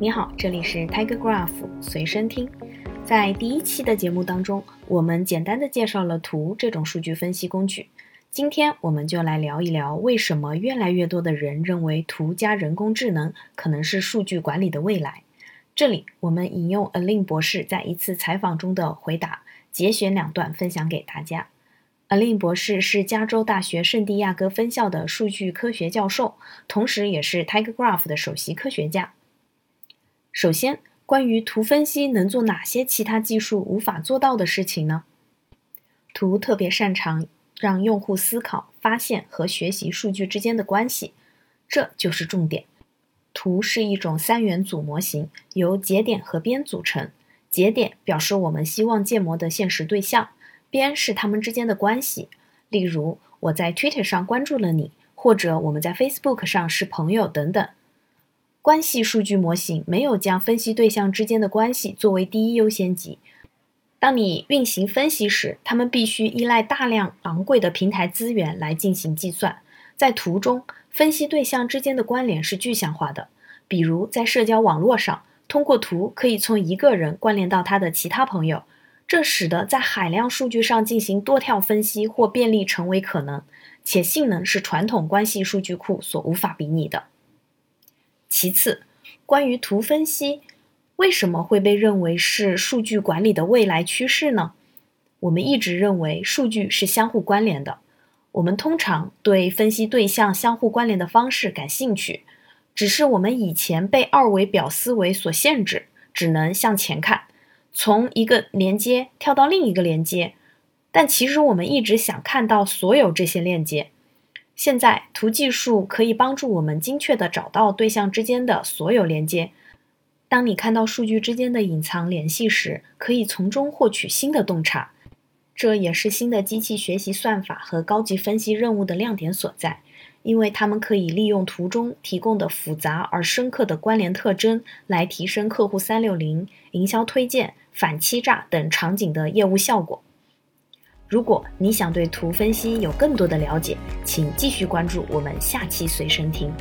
你好，这里是 Tiger Graph 随身听。在第一期的节目当中，我们简单的介绍了图这种数据分析工具。今天我们就来聊一聊，为什么越来越多的人认为图加人工智能可能是数据管理的未来。这里我们引用 Alin 博士在一次采访中的回答，节选两段分享给大家。Alin 博士是加州大学圣地亚哥分校的数据科学教授，同时也是 Tiger Graph 的首席科学家。首先，关于图分析能做哪些其他技术无法做到的事情呢？图特别擅长让用户思考、发现和学习数据之间的关系，这就是重点。图是一种三元组模型，由节点和边组成。节点表示我们希望建模的现实对象，边是它们之间的关系。例如，我在 Twitter 上关注了你，或者我们在 Facebook 上是朋友等等。关系数据模型没有将分析对象之间的关系作为第一优先级。当你运行分析时，它们必须依赖大量昂贵的平台资源来进行计算。在图中，分析对象之间的关联是具象化的，比如在社交网络上，通过图可以从一个人关联到他的其他朋友，这使得在海量数据上进行多跳分析或便利成为可能，且性能是传统关系数据库所无法比拟的。其次，关于图分析，为什么会被认为是数据管理的未来趋势呢？我们一直认为数据是相互关联的。我们通常对分析对象相互关联的方式感兴趣，只是我们以前被二维表思维所限制，只能向前看，从一个连接跳到另一个连接。但其实我们一直想看到所有这些链接。现在，图技术可以帮助我们精确地找到对象之间的所有连接。当你看到数据之间的隐藏联系时，可以从中获取新的洞察。这也是新的机器学习算法和高级分析任务的亮点所在，因为它们可以利用图中提供的复杂而深刻的关联特征，来提升客户三六零、营销推荐、反欺诈等场景的业务效果。如果你想对图分析有更多的了解，请继续关注我们下期随身听。